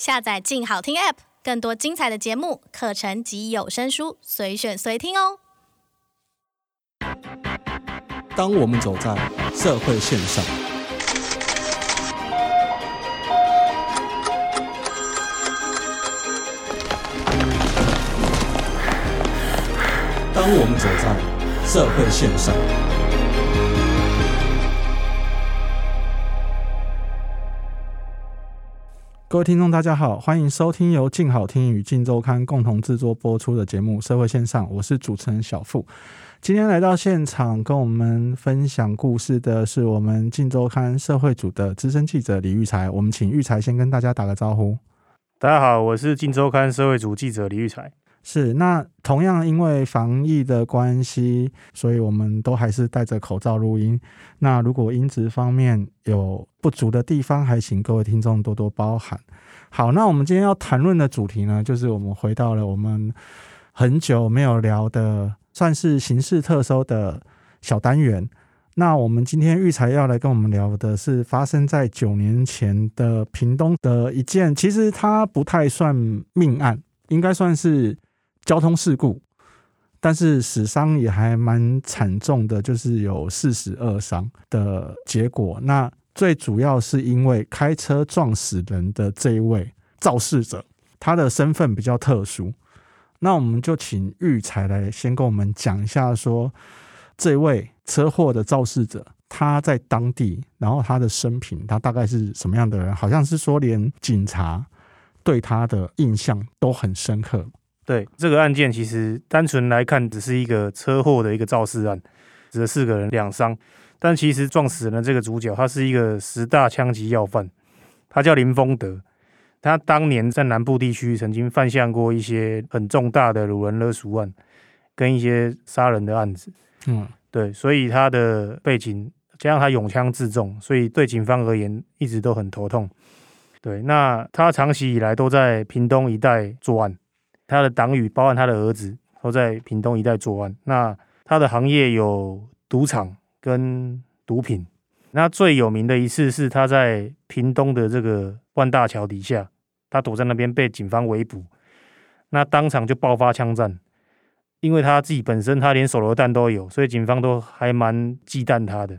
下载“静好听 ”App，更多精彩的节目、课程及有声书，随选随听哦。当我们走在社会线上，当我们走在社会线上。各位听众，大家好，欢迎收听由静好听与静周刊共同制作播出的节目《社会线上》，我是主持人小付。今天来到现场跟我们分享故事的是我们静周刊社会组的资深记者李玉才。我们请玉才先跟大家打个招呼。大家好，我是静周刊社会组记者李玉才。是，那同样因为防疫的关系，所以我们都还是戴着口罩录音。那如果音质方面有不足的地方，还请各位听众多多包涵。好，那我们今天要谈论的主题呢，就是我们回到了我们很久没有聊的，算是形式特搜的小单元。那我们今天育才要来跟我们聊的是发生在九年前的屏东的一件，其实它不太算命案，应该算是。交通事故，但是死伤也还蛮惨重的，就是有四十二伤的结果。那最主要是因为开车撞死人的这一位肇事者，他的身份比较特殊。那我们就请育才来先跟我们讲一下，说这位车祸的肇事者他在当地，然后他的生平，他大概是什么样的人？好像是说连警察对他的印象都很深刻。对这个案件，其实单纯来看，只是一个车祸的一个肇事案，死了四个人两伤。但其实撞死人的这个主角，他是一个十大枪击要犯，他叫林丰德。他当年在南部地区曾经犯下过一些很重大的掳人勒赎案，跟一些杀人的案子。嗯，对，所以他的背景加上他勇枪自重，所以对警方而言一直都很头痛。对，那他长期以来都在屏东一带作案。他的党羽，包含他的儿子，都在屏东一带作案。那他的行业有赌场跟毒品。那最有名的一次是他在屏东的这个万大桥底下，他躲在那边被警方围捕，那当场就爆发枪战。因为他自己本身他连手榴弹都有，所以警方都还蛮忌惮他的。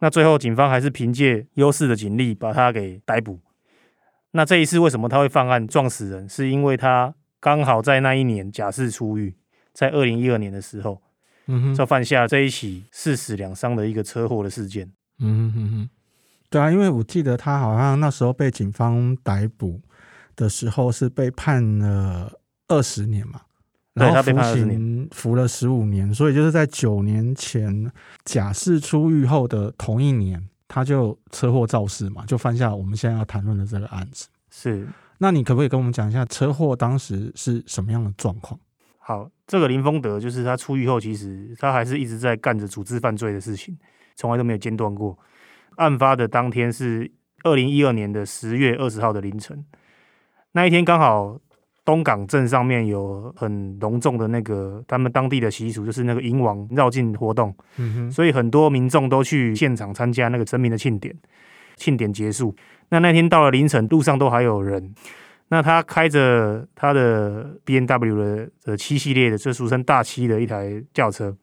那最后警方还是凭借优势的警力把他给逮捕。那这一次为什么他会犯案撞死人？是因为他。刚好在那一年假释出狱，在二零一二年的时候，嗯哼，就犯下这一起四死两伤的一个车祸的事件。嗯哼哼，对啊，因为我记得他好像那时候被警方逮捕的时候是被判了二十年嘛，然后服刑服了十五年，所以就是在九年前假释出狱后的同一年，他就车祸肇事嘛，就犯下我们现在要谈论的这个案子。是。那你可不可以跟我们讲一下车祸当时是什么样的状况？好，这个林丰德就是他出狱后，其实他还是一直在干着组织犯罪的事情，从来都没有间断过。案发的当天是二零一二年的十月二十号的凌晨，那一天刚好东港镇上面有很隆重的那个他们当地的习俗，就是那个迎王绕境活动，嗯哼，所以很多民众都去现场参加那个神明的庆典。庆典结束。那那天到了凌晨，路上都还有人。那他开着他的 B N W 的的七系列的，就俗称大七的一台轿车，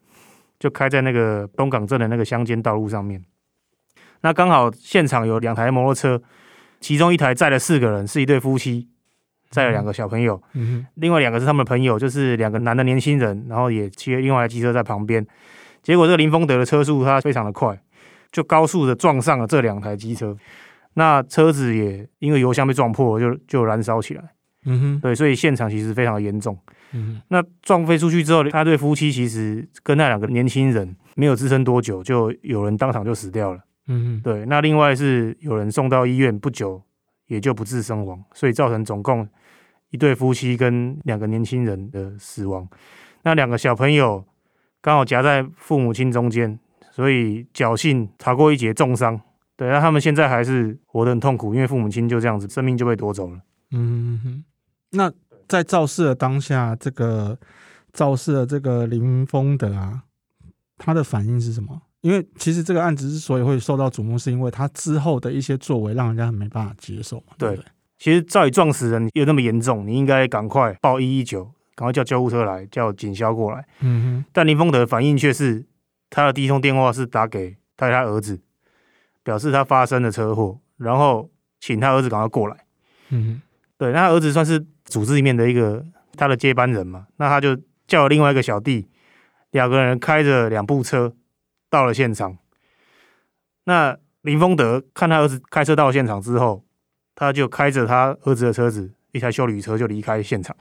就开在那个东港镇的那个乡间道路上面。那刚好现场有两台摩托车，其中一台载了四个人，是一对夫妻，载了两个小朋友。嗯哼。另外两个是他们的朋友，就是两个男的年轻人，然后也骑另外一台机车在旁边。结果这个林丰德的车速他非常的快，就高速的撞上了这两台机车。那车子也因为油箱被撞破，就就燃烧起来。嗯哼，对，所以现场其实非常的严重。嗯哼，那撞飞出去之后，他对夫妻其实跟那两个年轻人没有支撑多久，就有人当场就死掉了。嗯哼，对，那另外是有人送到医院，不久也就不治身亡，所以造成总共一对夫妻跟两个年轻人的死亡。那两个小朋友刚好夹在父母亲中间，所以侥幸逃过一劫重伤。对，那他们现在还是活得很痛苦，因为父母亲就这样子，生命就被夺走了。嗯哼，那在肇事的当下，这个肇事的这个林丰德啊，他的反应是什么？因为其实这个案子之所以会受到瞩目，是因为他之后的一些作为让人家很没办法接受嘛。对，其实照理撞死人又那么严重，你应该赶快报一一九，赶快叫救护车来，叫警消过来。嗯哼，但林丰德反应却是他的第一通电话是打给他他儿子，表示他发生了车祸，然后请他儿子赶快过来。嗯哼，对，那他儿子算是组织里面的一个他的接班人嘛，那他就叫了另外一个小弟，两个人开着两部车到了现场。那林丰德看他儿子开车到了现场之后，他就开着他儿子的车子，一台修理车就离开现场。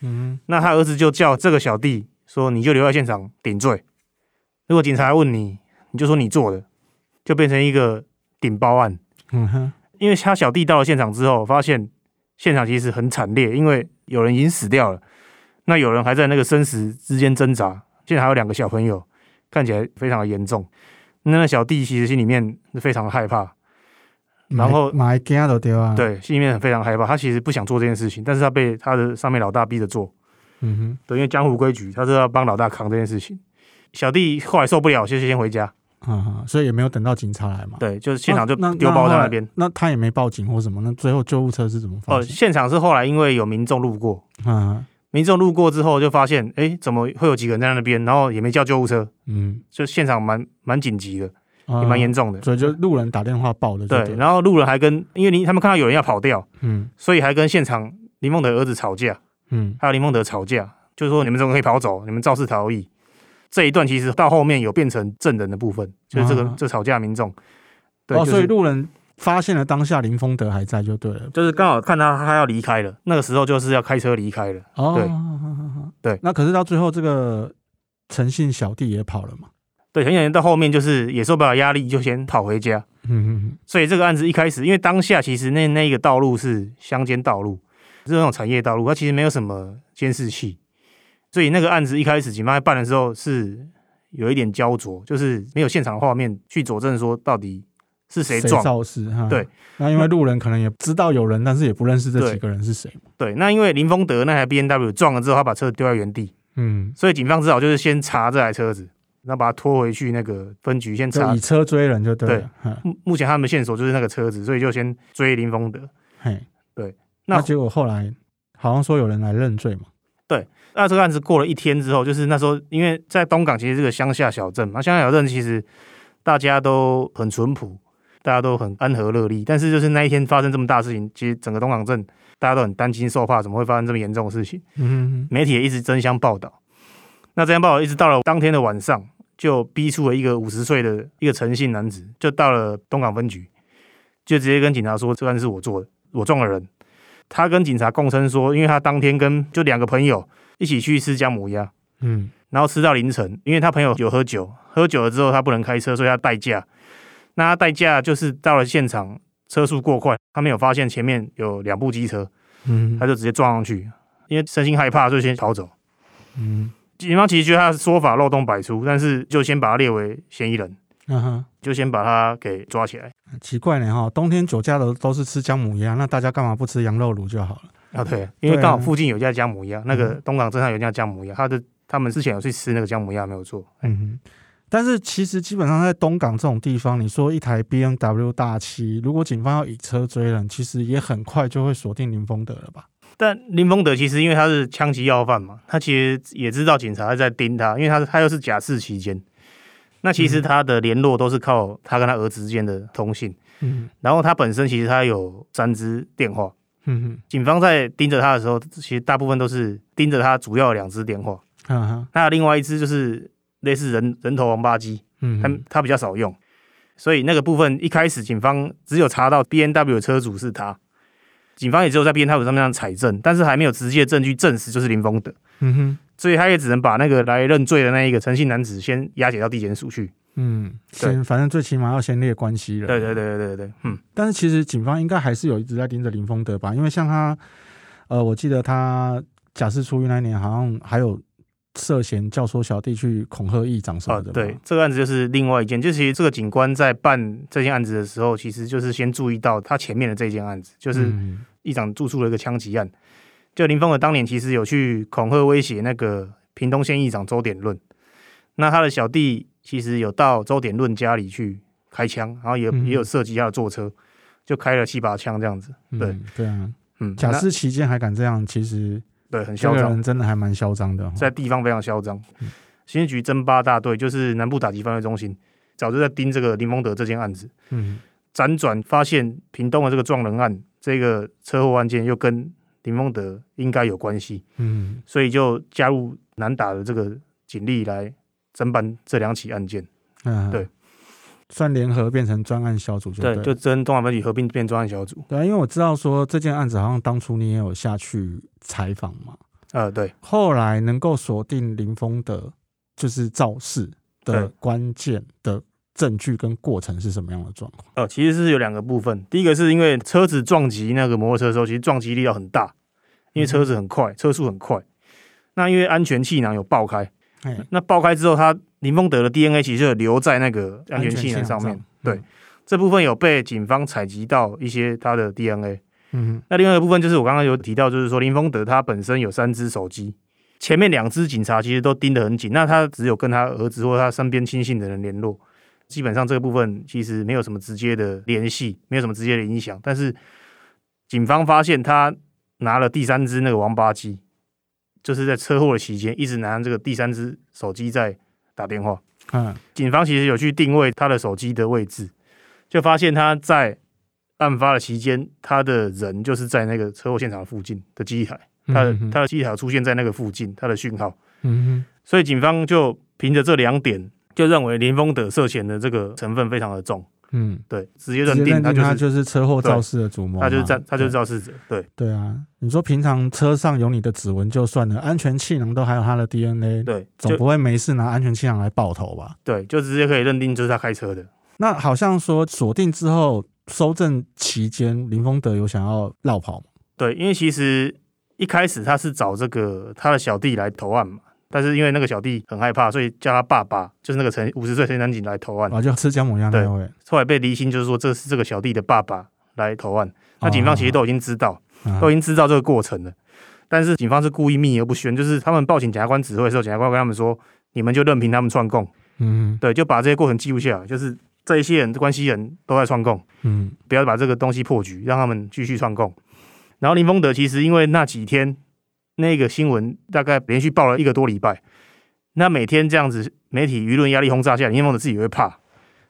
嗯哼，那他儿子就叫这个小弟说：“你就留在现场顶罪。如果警察问你，你就说你做的，就变成一个顶包案。”嗯哼，因为他小弟到了现场之后，发现现场其实很惨烈，因为有人已经死掉了，那有人还在那个生死之间挣扎，现在还有两个小朋友，看起来非常的严重。那个小弟其实心里面是非常害怕，然后买惊都对啊，对，心里面很非常害怕。他其实不想做这件事情，但是他被他的上面老大逼着做。嗯哼，对，因为江湖规矩，他是要帮老大扛这件事情。小弟后来受不了，就先回家。嗯，所以也没有等到警察来嘛。对，就是现场就丢包在那边。那他也没报警或什么？那最后救护车是怎么？哦，现场是后来因为有民众路过，嗯，民众路过之后就发现，哎，怎么会有几个人在那边？然后也没叫救护车。嗯，就现场蛮蛮紧急的，也蛮严重的。所以就路人打电话报的。对，然后路人还跟，因为你他们看到有人要跑掉，嗯，所以还跟现场林丰德儿子吵架，嗯，还有林丰德吵架，就是说你们怎么可以跑走？你们肇事逃逸。这一段其实到后面有变成证人的部分，就是这个、啊、这吵架民众，对，哦，就是、所以路人发现了当下林丰德还在就对了，就是刚好看他他要离开了，那个时候就是要开车离开了，哦，对，对，那可是到最后这个诚信小弟也跑了嘛？对，很显然到后面就是也受不了压力，就先跑回家，嗯嗯，所以这个案子一开始，因为当下其实那那一个道路是乡间道路，是那种产业道路，它其实没有什么监视器。所以那个案子一开始警方在办的时候是有一点焦灼，就是没有现场的画面去佐证说到底是谁撞肇事哈。对，那因为路人可能也知道有人，但是也不认识这几个人是谁。对，那因为林丰德那台 B N W 撞了之后，他把车丢在原地，嗯，所以警方只好就是先查这台车子，然后把他拖回去那个分局先查，以车追人就对了。对，目前他们的线索就是那个车子，所以就先追林丰德。嘿，对，那，那结果后来好像说有人来认罪嘛。对。那这个案子过了一天之后，就是那时候，因为在东港其实是个乡下小镇嘛，乡下小镇其实大家都很淳朴，大家都很安和乐利。但是就是那一天发生这么大事情，其实整个东港镇大家都很担惊受怕，怎么会发生这么严重的事情？嗯媒体也一直争相报道。那这样报道一直到了当天的晚上，就逼出了一个五十岁的一个陈姓男子，就到了东港分局，就直接跟警察说：“这案子是我做的，我撞了人。”他跟警察供称说：“因为他当天跟就两个朋友。”一起去吃姜母鸭，嗯，然后吃到凌晨，因为他朋友有喝酒，喝酒了之后他不能开车，所以他代驾。那他代驾就是到了现场，车速过快，他没有发现前面有两部机车，嗯，他就直接撞上去，因为身心害怕，就先逃走。嗯，警方其实觉得他的说法漏洞百出，但是就先把他列为嫌疑人，嗯哼，就先把他给抓起来。奇怪呢哈，冬天酒驾的都是吃姜母鸭，那大家干嘛不吃羊肉炉就好了？啊，对，因为刚好附近有家姜母鸭，啊、那个东港镇上有家姜母鸭，他的他们之前有去吃那个姜母鸭，没有错。嗯哼，但是其实基本上在东港这种地方，你说一台 BMW 大七，如果警方要以车追人，其实也很快就会锁定林丰德了吧？但林丰德其实因为他是枪击要犯嘛，他其实也知道警察在盯他，因为他他又是假释期间，那其实他的联络都是靠他跟他儿子之间的通信。嗯，然后他本身其实他有三支电话。嗯哼，警方在盯着他的时候，其实大部分都是盯着他主要两支电话。嗯哼，那另外一支就是类似人人头王八机，嗯，他他比较少用，所以那个部分一开始警方只有查到 B N W 车主是他，警方也只有在 B N W 上面上采证，但是还没有直接证据证实就是林峰德。嗯哼，所以他也只能把那个来认罪的那一个诚信男子先押解到地检署去。嗯，先反正最起码要先列关系了。对对对对对对，嗯。但是其实警方应该还是有一直在盯着林丰德吧？因为像他，呃，我记得他假释出狱那年，好像还有涉嫌教唆小弟去恐吓议长什么的。哦。对，这个案子就是另外一件。就其实这个警官在办这件案子的时候，其实就是先注意到他前面的这件案子，就是议长住处的一个枪击案。就林丰德当年其实有去恐吓威胁那个屏东县议长周典论，那他的小弟。其实有到周典论家里去开枪，然后也也有涉及他的坐车，就开了七八枪这样子。对、嗯，对啊，嗯，假释期间还敢这样，其实对很嚣张，真的还蛮嚣张的，在地方非常嚣张。刑事局侦八大队就是南部打击犯罪中心，早就在盯这个林丰德这件案子。嗯，辗转发现屏东的这个撞人案，这个车祸案件又跟林峰德应该有关系。嗯，所以就加入南打的这个警力来侦办这两起案件。嗯，对。算联合变成专案小组就对，对，就跟东华分局合并变专案小组。对，因为我知道说这件案子好像当初你也有下去采访嘛。呃，对。后来能够锁定林峰德就是肇事的关键的证据跟过程是什么样的状况？哦，其实是有两个部分。第一个是因为车子撞击那个摩托车的时候，其实撞击力要很大，因为车子很快，车速很快。那因为安全气囊有爆开，那爆开之后它。林丰德的 DNA 其实就留在那个安全气囊上面，对，嗯、这部分有被警方采集到一些他的 DNA。嗯，那另外一个部分就是我刚刚有提到，就是说林丰德他本身有三只手机，前面两只警察其实都盯得很紧，那他只有跟他儿子或他身边亲信的人联络，基本上这个部分其实没有什么直接的联系，没有什么直接的影响。但是警方发现他拿了第三只那个王八鸡，就是在车祸的期间一直拿这个第三只手机在。打电话，嗯，警方其实有去定位他的手机的位置，就发现他在案发的期间，他的人就是在那个车祸现场附近的机台，他的他的机台出现在那个附近，他的讯号，嗯哼，所以警方就凭着这两点，就认为林峰德涉嫌的这个成分非常的重。嗯，对，直接认定他就是就是车祸肇事的主谋，他就是肇他就是肇事者。对对啊，你说平常车上有你的指纹就算了，安全气囊都还有他的 DNA，对，总不会没事拿安全气囊来爆头吧？对，就直接可以认定就是他开车的。那好像说锁定之后搜证期间，林峰德有想要绕跑吗？对，因为其实一开始他是找这个他的小弟来投案嘛。但是因为那个小弟很害怕，所以叫他爸爸，就是那个陈五十岁陈男警来投案。啊，就吃姜母鸭那位。后来被离心，就是说这是这个小弟的爸爸来投案。那警方其实都已经知道，哦、都已经知道这个过程了。但是警方是故意秘而不宣，就是他们报警检察官指挥的时候，检察官跟他们说：“你们就任凭他们串供。”嗯，对，就把这些过程记录下来，就是这一些人关系人都在串供。嗯，不要把这个东西破局，让他们继续串供。然后林丰德其实因为那几天。那个新闻大概连续报了一个多礼拜，那每天这样子，媒体舆论压力轰炸下来，林丰德自己也会怕，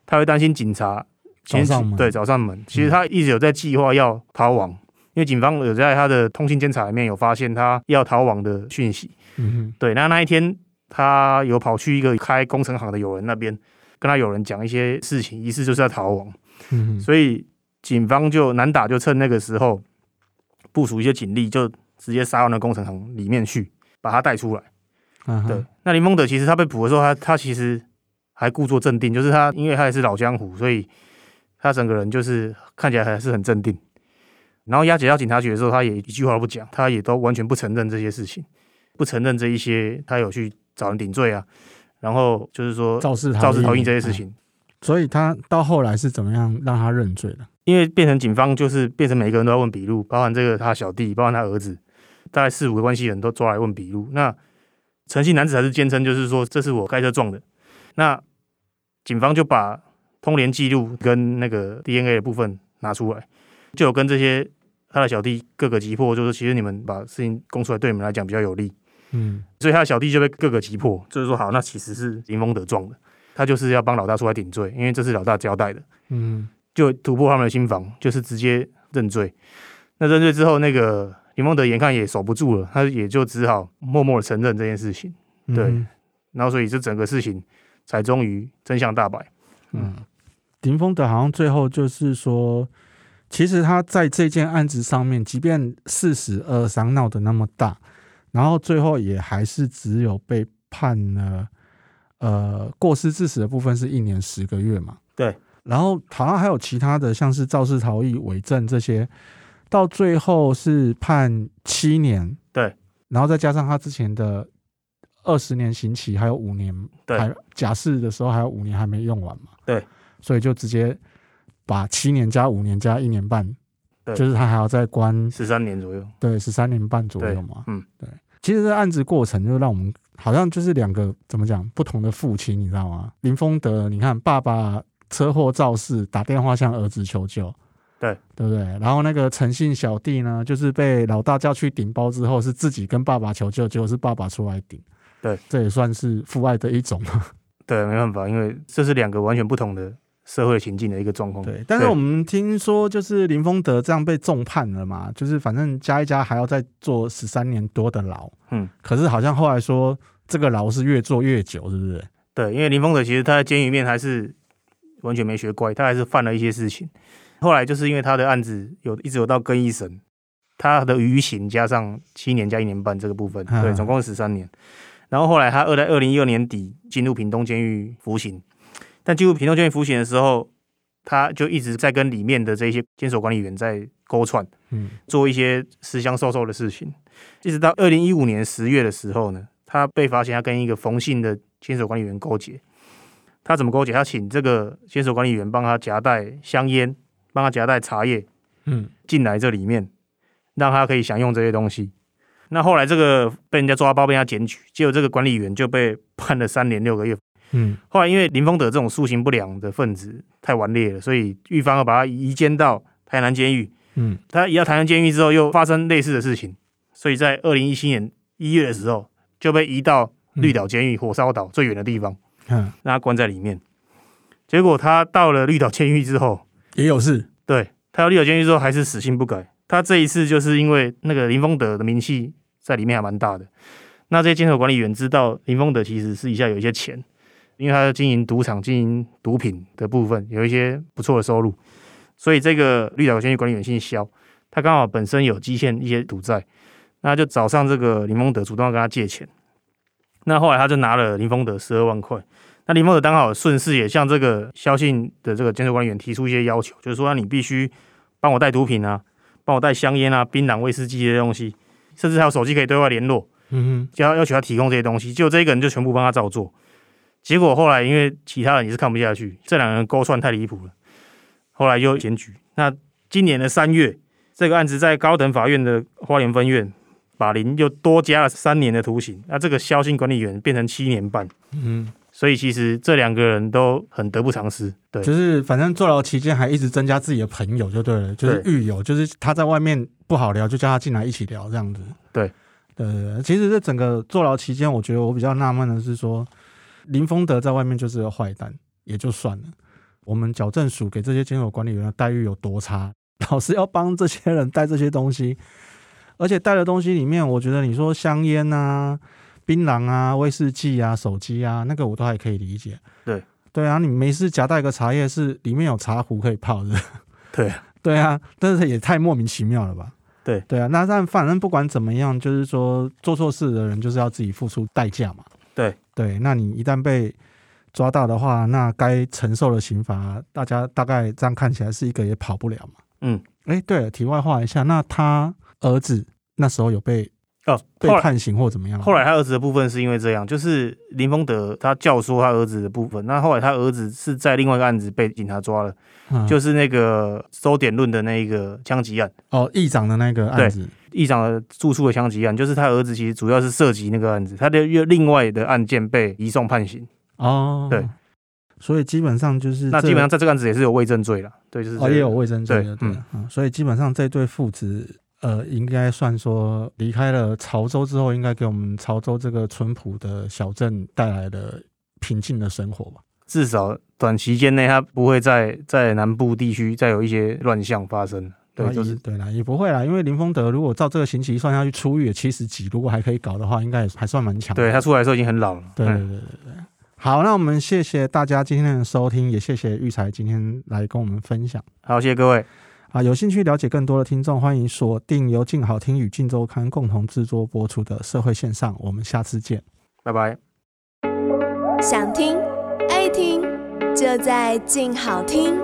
他会担心警察找上门，对，找上门。其实他一直有在计划要逃亡，嗯、因为警方有在他的通信监察里面有发现他要逃亡的讯息。嗯哼，对。那那一天他有跑去一个开工程行的友人那边，跟他友人讲一些事情，疑似就是要逃亡。嗯哼，所以警方就难打就趁那个时候部署一些警力就。直接杀到那工程行里面去，把他带出来。Uh huh. 对，那林峰德其实他被捕的时候，他他其实还故作镇定，就是他因为他也是老江湖，所以他整个人就是看起来还是很镇定。然后押解到警察局的时候，他也一句话都不讲，他也都完全不承认这些事情，不承认这一些他有去找人顶罪啊，然后就是说肇事肇事逃逸这些事情。所以他到后来是怎么样让他认罪的？因为变成警方就是变成每个人都要问笔录，包含这个他小弟，包含他儿子。大概四五个关系人都抓来问笔录，那诚信男子还是坚称就是说，这是我开车撞的。那警方就把通联记录跟那个 DNA 的部分拿出来，就有跟这些他的小弟各个击破，就是其实你们把事情供出来，对你们来讲比较有利。嗯，所以他的小弟就被各个击破，就是说好，那其实是林峰德撞的，他就是要帮老大出来顶罪，因为这是老大交代的。嗯，就突破他们的心防，就是直接认罪。那认罪之后，那个。林丰德眼看也守不住了，他也就只好默默的承认这件事情。对，嗯、然后所以这整个事情才终于真相大白。嗯，林峰德好像最后就是说，其实他在这件案子上面，即便四死二伤闹得那么大，然后最后也还是只有被判了呃过失致死的部分是一年十个月嘛。对，然后好像还有其他的，像是肇事逃逸、伪证这些。到最后是判七年，对，然后再加上他之前的二十年刑期，还有五年，对，还假释的时候还有五年还没用完嘛，对，所以就直接把七年加五年加一年半，对，就是他还要再关十三年左右，对，十三年半左右嘛，嗯，对，其实这案子过程就让我们好像就是两个怎么讲不同的父亲，你知道吗？林峰德，你看爸爸车祸肇事，打电话向儿子求救。对对不对？然后那个诚信小弟呢，就是被老大叫去顶包之后，是自己跟爸爸求救，结果是爸爸出来顶。对，这也算是父爱的一种嘛。对，没办法，因为这是两个完全不同的社会情境的一个状况。对，但是我们听说就是林丰德这样被重判了嘛，就是反正加一加还要再坐十三年多的牢。嗯，可是好像后来说这个牢是越坐越久，是不是？对，因为林丰德其实他在监狱里面还是完全没学乖，他还是犯了一些事情。后来就是因为他的案子有一直有到更一审，他的余刑加上七年加一年半这个部分，对，总共十三年。然后后来他二在二零一二年底进入屏东监狱服刑，但进入屏东监狱服刑的时候，他就一直在跟里面的这些监所管理员在勾串，嗯，做一些私相授受的事情，一直到二零一五年十月的时候呢，他被发现他跟一个冯姓的监所管理员勾结，他怎么勾结？他请这个监所管理员帮他夹带香烟。帮他夹带茶叶，嗯，进来这里面，让他可以享用这些东西。那后来这个被人家抓包，被人家检举，结果这个管理员就被判了三年六个月。嗯，后来因为林峰德这种素行不良的分子太顽劣了，所以狱方要把他移监到台南监狱。嗯，他移到台南监狱之后，又发生类似的事情，所以在二零一七年一月的时候就被移到绿岛监狱，火烧岛最远的地方，嗯，让他关在里面。结果他到了绿岛监狱之后。也有事，对，他到绿岛监狱之后还是死性不改。他这一次就是因为那个林丰德的名气在里面还蛮大的，那这些监守管理员知道林丰德其实私底下有一些钱，因为他经营赌场、经营毒品的部分有一些不错的收入，所以这个绿岛监狱管理员姓萧，他刚好本身有积欠一些赌债，那就找上这个林丰德，主动要跟他借钱。那后来他就拿了林丰德十二万块。那林丰德刚好顺势也向这个萧姓的这个监所管理员提出一些要求，就是说，那你必须帮我带毒品啊，帮我带香烟啊、槟榔、威士忌这些东西，甚至还有手机可以对外联络，嗯哼，就要要求他提供这些东西。结果这一个人就全部帮他照做。结果后来因为其他人也是看不下去，这两个人勾串太离谱了，后来又检举。那今年的三月，这个案子在高等法院的花莲分院，法林又多加了三年的徒刑，那这个萧姓管理员变成七年半，嗯哼。所以其实这两个人都很得不偿失，对，就是反正坐牢期间还一直增加自己的朋友就对了，就是狱友，就是他在外面不好聊，就叫他进来一起聊这样子。对，对，其实这整个坐牢期间，我觉得我比较纳闷的是说，林丰德在外面就是个坏蛋，也就算了，我们矫正署给这些监守管理员的待遇有多差，老是要帮这些人带这些东西，而且带的东西里面，我觉得你说香烟啊。槟榔啊，威士忌啊，手机啊，那个我都还可以理解。对对啊，你没事夹带个茶叶，是里面有茶壶可以泡的。对 对啊，但是也太莫名其妙了吧？对对啊，那但反正不管怎么样，就是说做错事的人就是要自己付出代价嘛。对对，那你一旦被抓到的话，那该承受的刑罚，大家大概这样看起来是一个也跑不了嘛。嗯，哎、欸，对了，题外话一下，那他儿子那时候有被？哦，被判刑或怎么样？后来他儿子的部分是因为这样，就是林丰德他教唆他儿子的部分。那后来他儿子是在另外一个案子被警察抓了，嗯、就是那个周典论的那一个枪击案。哦，议长的那个案子，议长的住处的枪击案，就是他儿子其实主要是涉及那个案子，他的另外的案件被移送判刑。哦，对，所以基本上就是那基本上在这个案子也是有伪证罪了。对，就是、这个、哦，也有伪证罪的，对，嗯，嗯，所以基本上这对父子。呃，应该算说离开了潮州之后，应该给我们潮州这个淳朴的小镇带来了平静的生活吧。至少短期间内，它不会在在南部地区再有一些乱象发生。对，就是对啦，也不会啦，因为林丰德如果照这个刑期算下去，出狱也七十几，如果还可以搞的话，应该也还算蛮强。对，他出来的时候已经很老了。对对对对对。好，那我们谢谢大家今天的收听，也谢谢育才今天来跟我们分享。好，谢谢各位。啊，有兴趣了解更多的听众，欢迎锁定由静好听与静周刊共同制作播出的《社会线上》，我们下次见，拜拜。想听爱听，就在静好听。